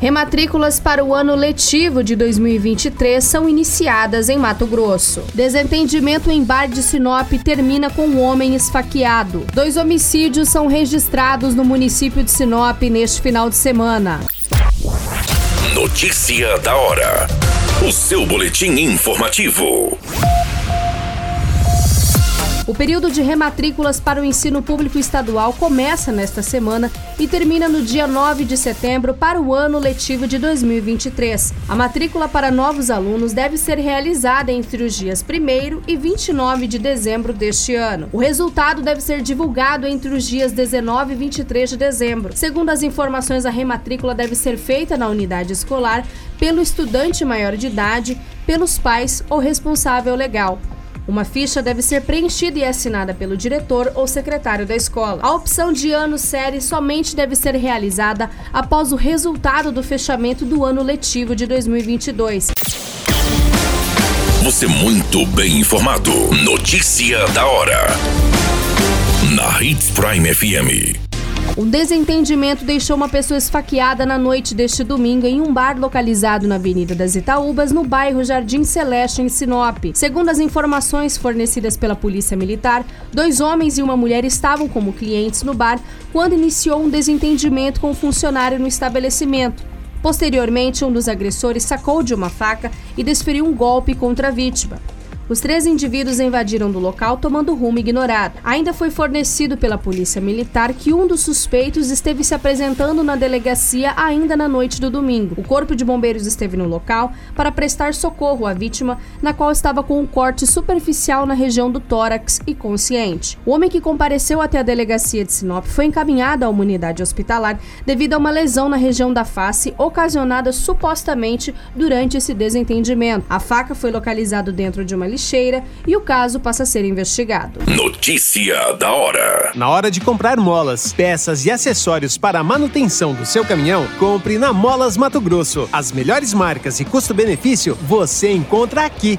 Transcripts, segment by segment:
Rematrículas para o ano letivo de 2023 são iniciadas em Mato Grosso. Desentendimento em bar de Sinop termina com um homem esfaqueado. Dois homicídios são registrados no município de Sinop neste final de semana. Notícia da hora. O seu boletim informativo. O período de rematrículas para o ensino público estadual começa nesta semana e termina no dia 9 de setembro para o ano letivo de 2023. A matrícula para novos alunos deve ser realizada entre os dias 1 e 29 de dezembro deste ano. O resultado deve ser divulgado entre os dias 19 e 23 de dezembro. Segundo as informações, a rematrícula deve ser feita na unidade escolar pelo estudante maior de idade, pelos pais ou responsável legal. Uma ficha deve ser preenchida e assinada pelo diretor ou secretário da escola. A opção de ano série somente deve ser realizada após o resultado do fechamento do ano letivo de 2022. Você muito bem informado. Notícia da hora. Na Hits Prime FM. Um desentendimento deixou uma pessoa esfaqueada na noite deste domingo em um bar localizado na Avenida das Itaúbas, no bairro Jardim Celeste, em Sinop. Segundo as informações fornecidas pela Polícia Militar, dois homens e uma mulher estavam como clientes no bar quando iniciou um desentendimento com um funcionário no estabelecimento. Posteriormente, um dos agressores sacou de uma faca e desferiu um golpe contra a vítima. Os três indivíduos invadiram do local tomando rumo ignorado. Ainda foi fornecido pela Polícia Militar que um dos suspeitos esteve se apresentando na delegacia ainda na noite do domingo. O Corpo de Bombeiros esteve no local para prestar socorro à vítima, na qual estava com um corte superficial na região do tórax e consciente. O homem que compareceu até a delegacia de Sinop foi encaminhado uma unidade hospitalar devido a uma lesão na região da face ocasionada supostamente durante esse desentendimento. A faca foi localizada dentro de uma lixeira lixeira e o caso passa a ser investigado. Notícia da hora. Na hora de comprar molas, peças e acessórios para a manutenção do seu caminhão, compre na Molas Mato Grosso. As melhores marcas e custo-benefício você encontra aqui.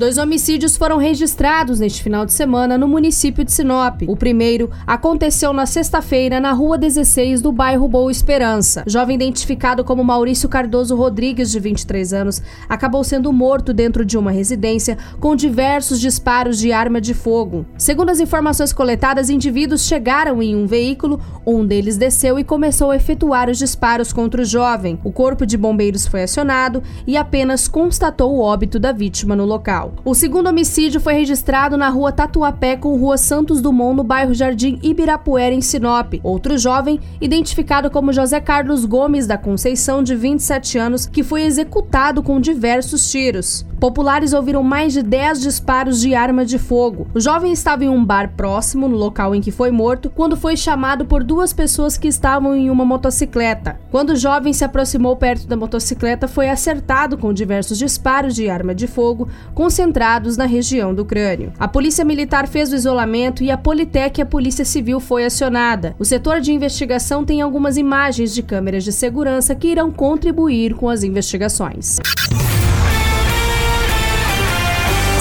Dois homicídios foram registrados neste final de semana no município de Sinop. O primeiro aconteceu na sexta-feira na rua 16 do bairro Boa Esperança. Jovem identificado como Maurício Cardoso Rodrigues, de 23 anos, acabou sendo morto dentro de uma residência com diversos disparos de arma de fogo. Segundo as informações coletadas, indivíduos chegaram em um veículo, um deles desceu e começou a efetuar os disparos contra o jovem. O corpo de bombeiros foi acionado e apenas constatou o óbito da vítima no local. O segundo homicídio foi registrado na rua Tatuapé com rua Santos Dumont, no bairro Jardim Ibirapuera, em Sinop. Outro jovem, identificado como José Carlos Gomes da Conceição, de 27 anos, que foi executado com diversos tiros. Populares ouviram mais de 10 disparos de arma de fogo. O jovem estava em um bar próximo, no local em que foi morto, quando foi chamado por duas pessoas que estavam em uma motocicleta. Quando o jovem se aproximou perto da motocicleta, foi acertado com diversos disparos de arma de fogo, concentrados na região do crânio. A polícia militar fez o isolamento e a Politec e a Polícia Civil foi acionada. O setor de investigação tem algumas imagens de câmeras de segurança que irão contribuir com as investigações.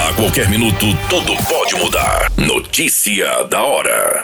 A qualquer minuto, tudo pode mudar. Notícia da hora.